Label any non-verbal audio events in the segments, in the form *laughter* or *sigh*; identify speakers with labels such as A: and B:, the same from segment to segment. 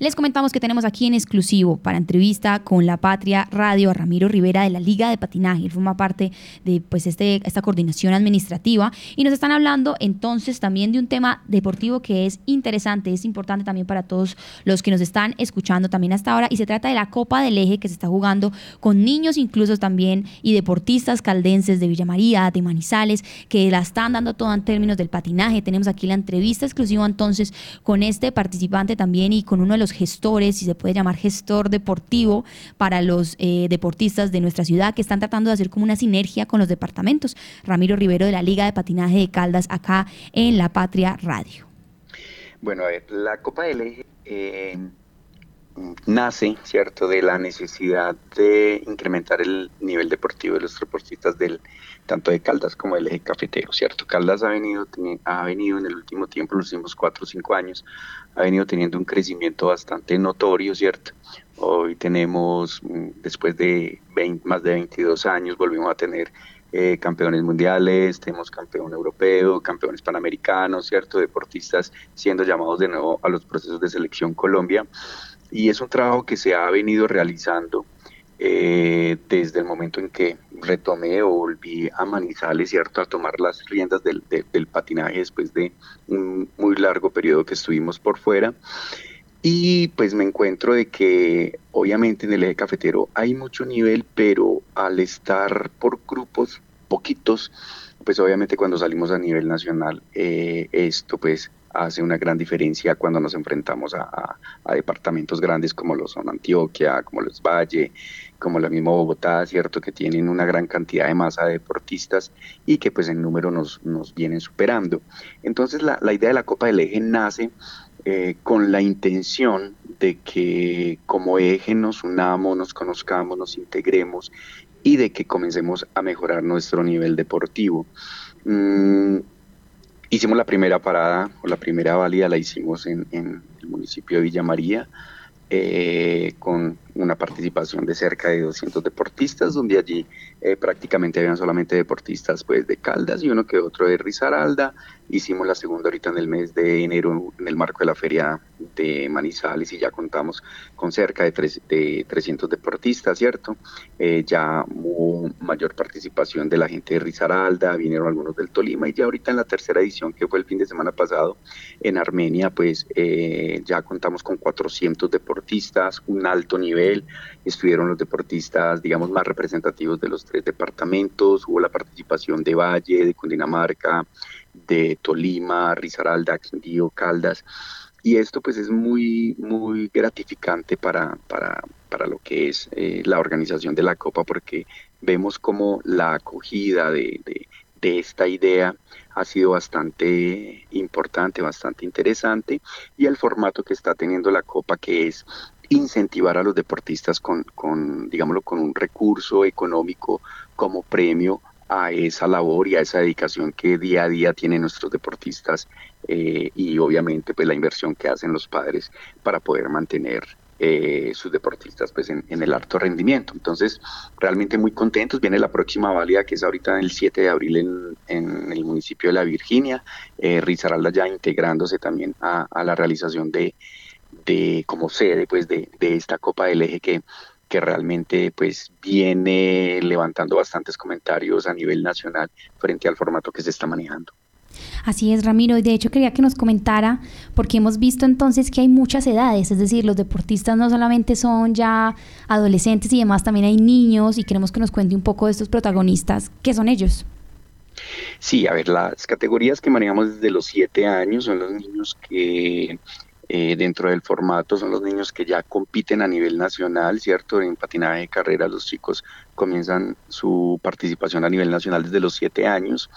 A: Les comentamos que tenemos aquí en exclusivo para entrevista con La Patria Radio a Ramiro Rivera de la Liga de Patinaje. Él forma parte de pues, este, esta coordinación administrativa y nos están hablando entonces también de un tema deportivo que es interesante, es importante también para todos los que nos están escuchando también hasta ahora y se trata de la Copa del Eje que se está jugando con niños incluso también y deportistas caldenses de Villa María, de Manizales, que la están dando todo en términos del patinaje. Tenemos aquí la entrevista exclusiva entonces con este participante también y con uno de los gestores, si se puede llamar gestor deportivo para los eh, deportistas de nuestra ciudad que están tratando de hacer como una sinergia con los departamentos. Ramiro Rivero de la Liga de Patinaje de Caldas acá en La Patria Radio.
B: Bueno, a ver, la Copa del Eje eh, nace, ¿cierto?, de la necesidad de incrementar el nivel deportivo de los deportistas del tanto de Caldas como del eje cafetero, ¿cierto? Caldas ha venido, ha venido en el último tiempo, los últimos cuatro o cinco años, ha venido teniendo un crecimiento bastante notorio, ¿cierto? Hoy tenemos, mm, después de más de 22 años, volvimos a tener eh, campeones mundiales, tenemos campeón europeo, campeones panamericanos, ¿cierto? Deportistas siendo llamados de nuevo a los procesos de selección Colombia. Y es un trabajo que se ha venido realizando eh, desde el momento en que retomé o volví a Manizales, ¿cierto? A tomar las riendas del, del patinaje después de un muy largo periodo que estuvimos por fuera. Y pues me encuentro de que obviamente en el eje cafetero hay mucho nivel, pero al estar por grupos poquitos, pues obviamente cuando salimos a nivel nacional, eh, esto pues hace una gran diferencia cuando nos enfrentamos a, departamentos grandes como lo son Antioquia, como los Valle, como la misma Bogotá, ¿cierto? Que tienen una gran cantidad de masa de deportistas y que pues en número nos, nos vienen superando. Entonces la, la idea de la Copa del Eje nace eh, con la intención de que como eje nos unamos, nos conozcamos, nos integremos y de que comencemos a mejorar nuestro nivel deportivo. Mm, hicimos la primera parada o la primera válida la hicimos en, el municipio de Villa María eh, con una participación de cerca de 200 deportistas, donde allí eh, prácticamente habían solamente deportistas pues de Caldas y uno que otro de Risaralda. Hicimos la segunda ahorita en el mes de enero en el marco de la feria de Manizales y ya contamos con cerca de, de 300 deportistas, ¿cierto? Eh, ya hubo mayor participación de la gente de Risaralda, vinieron algunos del Tolima y ya ahorita en la tercera edición que fue el fin de semana pasado en Armenia, pues eh, ya contamos con 400 deportistas, un alto nivel estuvieron los deportistas, digamos, más representativos de los tres departamentos, hubo la participación de Valle, de Cundinamarca, de Tolima, Risaralda, Quindío, Caldas, y esto pues es muy, muy gratificante para, para, para lo que es eh, la organización de la Copa, porque vemos como la acogida de, de, de esta idea ha sido bastante importante, bastante interesante y el formato que está teniendo la Copa que es incentivar a los deportistas con, con, digámoslo, con un recurso económico como premio a esa labor y a esa dedicación que día a día tienen nuestros deportistas eh, y obviamente pues la inversión que hacen los padres para poder mantener eh, sus deportistas pues en, el alto rendimiento. Entonces, realmente muy contentos. Viene la próxima válida que es ahorita el 7 de abril en, en el municipio de La Virginia. Eh, Rizaralda ya integrándose también a, la realización de, de como sede pues de, esta Copa del Eje que, que realmente pues viene levantando bastantes comentarios a nivel nacional frente al formato que se está manejando.
A: Así es, Ramiro. Y de hecho quería que nos comentara, porque hemos visto entonces que hay muchas edades, es decir, los deportistas no solamente son ya adolescentes y demás, también hay niños y queremos que nos cuente un poco de estos protagonistas. ¿Qué son ellos?
B: Sí, a ver, las categorías que manejamos desde los siete años son los niños que eh, dentro del formato son los niños que ya compiten a nivel nacional, ¿cierto? En patinaje de carrera los chicos comienzan su participación a nivel nacional desde los siete años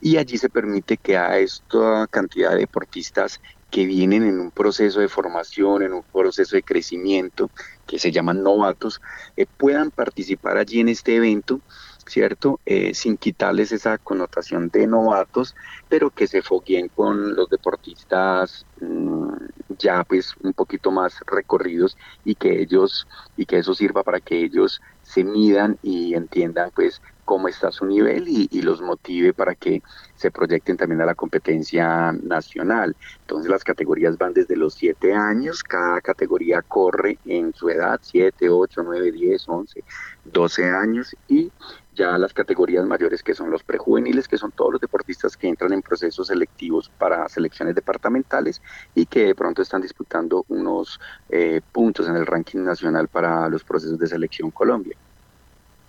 B: y allí se permite que a esta cantidad de deportistas que vienen en un proceso de formación, en un proceso de crecimiento, que se llaman novatos, eh, puedan participar allí en este evento ¿cierto? Eh, sin quitarles esa connotación de novatos, pero que se fogueen con los deportistas mm, ya pues un poquito más recorridos y que ellos, y que eso sirva para que ellos se midan y entiendan pues cómo está su nivel y, los motive para que se proyecten también a la competencia nacional. Entonces las categorías van desde los 7 años, cada categoría corre en su edad, 7, 8, 9, 10, 11, 12 años y ya las categorías mayores que son los prejuveniles, que son todos los deportistas que entran en procesos selectivos para selecciones departamentales y que de pronto están disputando unos eh, puntos en el ranking nacional para los procesos de selección Colombia.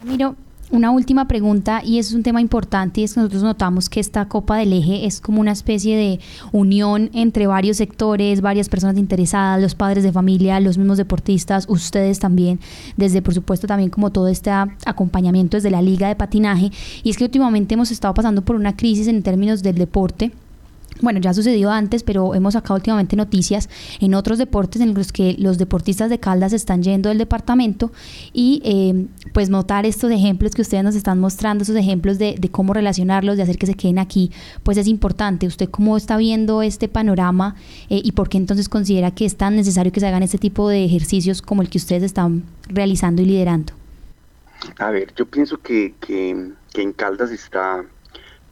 A: Miro, una última pregunta y es un tema importante y es que nosotros notamos que esta Copa del Eje es como una especie de unión entre varios sectores, varias personas interesadas, los padres de familia, los mismos deportistas, ustedes también, desde por supuesto también como todo este acompañamiento desde la liga de patinaje. Y es que últimamente hemos estado pasando por una crisis en términos del deporte bueno, ya ha sucedido antes, pero hemos sacado últimamente noticias en otros deportes en los que los deportistas de Caldas están yendo del departamento y eh, pues notar estos ejemplos que ustedes nos están mostrando, esos ejemplos de, cómo relacionarlos, de hacer que se queden aquí, pues es importante. ¿Usted cómo está viendo este panorama eh, y por qué entonces considera que es tan necesario que se hagan este tipo de ejercicios como el que ustedes están realizando y liderando?
B: A ver, yo pienso que, que, que en Caldas está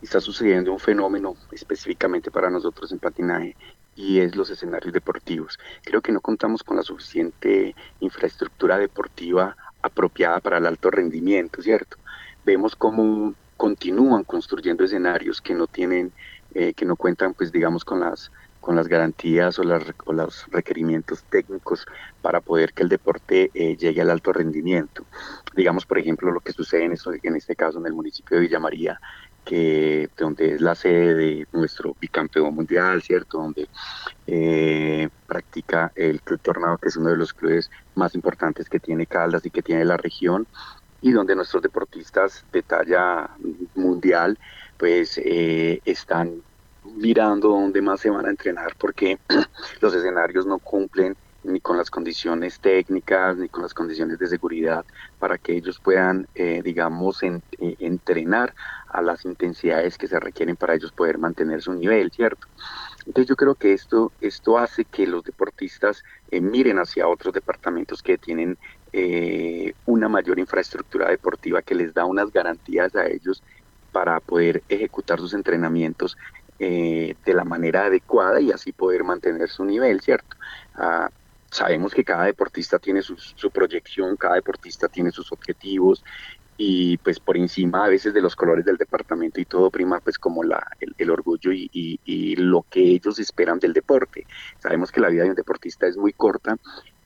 B: está sucediendo un fenómeno específicamente para nosotros en patinaje y es los escenarios deportivos. Creo que no contamos con la suficiente infraestructura deportiva apropiada para el alto rendimiento, ¿cierto? Vemos cómo continúan construyendo escenarios que no tienen, eh, que no cuentan, pues digamos, con las con las garantías o, los requerimientos técnicos para poder que el deporte eh, llegue al alto rendimiento. Digamos, por ejemplo, lo que sucede en, eso, en este caso en el municipio de Villa María, que donde es la sede de nuestro bicampeón mundial, ¿cierto? Donde eh, practica el Club Tornado, que es uno de los clubes más importantes que tiene Caldas y que tiene la región, y donde nuestros deportistas de talla mundial, pues eh, están mirando dónde más se van a entrenar, porque *clears throat* los escenarios no cumplen ni con las condiciones técnicas, ni con las condiciones de seguridad, para que ellos puedan, eh, digamos, eh, entrenar a las intensidades que se requieren para ellos poder mantener su nivel, ¿cierto? Entonces yo creo que esto, esto hace que los deportistas eh, miren hacia otros departamentos que tienen una mayor infraestructura deportiva que les da unas garantías a ellos para poder ejecutar sus entrenamientos de la manera adecuada y así poder mantener su nivel, ¿cierto? Ah, sabemos que cada deportista tiene su, proyección, cada deportista tiene sus objetivos y pues por encima a veces de los colores del departamento y todo prima pues como la, el, orgullo y, y, lo que ellos esperan del deporte. Sabemos que la vida de un deportista es muy corta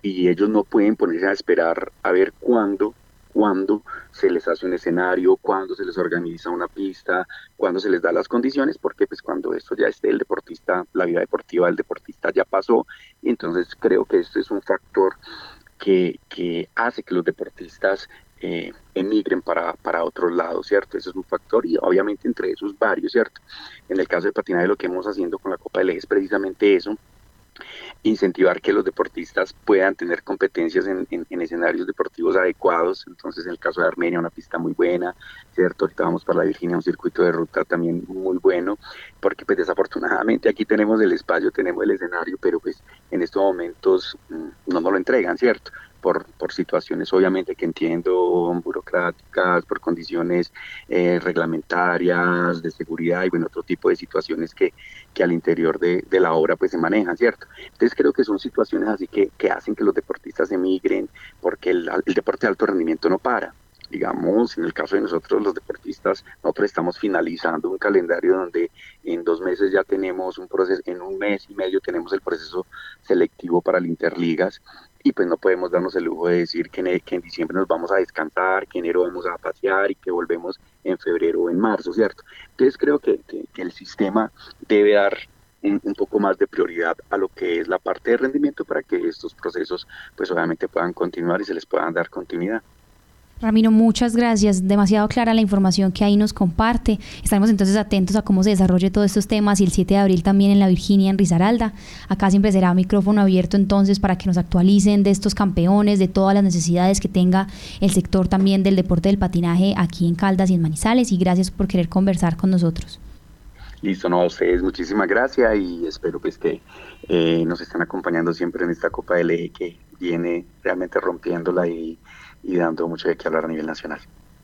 B: y ellos no pueden ponerse a esperar a ver cuándo cuándo se les hace un escenario, cuándo se les organiza una pista, cuándo se les da las condiciones, porque pues cuando esto ya esté el deportista, la vida deportiva del deportista ya pasó, y entonces creo que esto es un factor que, que hace que los deportistas eh, emigren para, para otros lados, ¿cierto? Ese es un factor y obviamente entre esos varios, ¿cierto? En el caso de patinaje lo que hemos haciendo con la Copa del Eje es precisamente eso, incentivar que los deportistas puedan tener competencias en, escenarios deportivos adecuados. Entonces, en el caso de Armenia, una pista muy buena, ¿cierto? Ahorita vamos para la Virginia, un circuito de ruta también muy bueno, porque pues desafortunadamente aquí tenemos el espacio, tenemos el escenario, pero pues en estos momentos mm, no nos lo entregan, ¿cierto? Por, por situaciones obviamente que entiendo burocráticas, por condiciones eh, reglamentarias, de seguridad y bueno, otro tipo de situaciones que, que al interior de, de, la obra pues se manejan, ¿cierto? Entonces creo que son situaciones así que, que hacen que los deportistas emigren porque el, el deporte de alto rendimiento no para digamos, en el caso de nosotros los deportistas, nosotros estamos finalizando un calendario donde en dos meses ya tenemos un proceso, en un mes y medio tenemos el proceso selectivo para el Interligas y pues no podemos darnos el lujo de decir que en, que en diciembre nos vamos a descansar, que en enero vamos a pasear y que volvemos en febrero o en marzo, ¿cierto? Entonces creo que, el sistema debe dar un, un, poco más de prioridad a lo que es la parte de rendimiento para que estos procesos pues obviamente puedan continuar y se les puedan dar continuidad.
A: Ramiro, muchas gracias. Demasiado clara la información que ahí nos comparte. Estaremos entonces atentos a cómo se desarrolle todos estos temas y el 7 de abril también en la Virginia, en Risaralda. Acá siempre será micrófono abierto entonces para que nos actualicen de estos campeones, de todas las necesidades que tenga el sector también del deporte del patinaje aquí en Caldas y en Manizales. Y gracias por querer conversar con nosotros.
B: Listo, no, ustedes muchísimas gracias y espero pues que eh, nos estén acompañando siempre en esta Copa del Eje que viene realmente rompiéndola y y dando mucho de qué hablar a nivel nacional.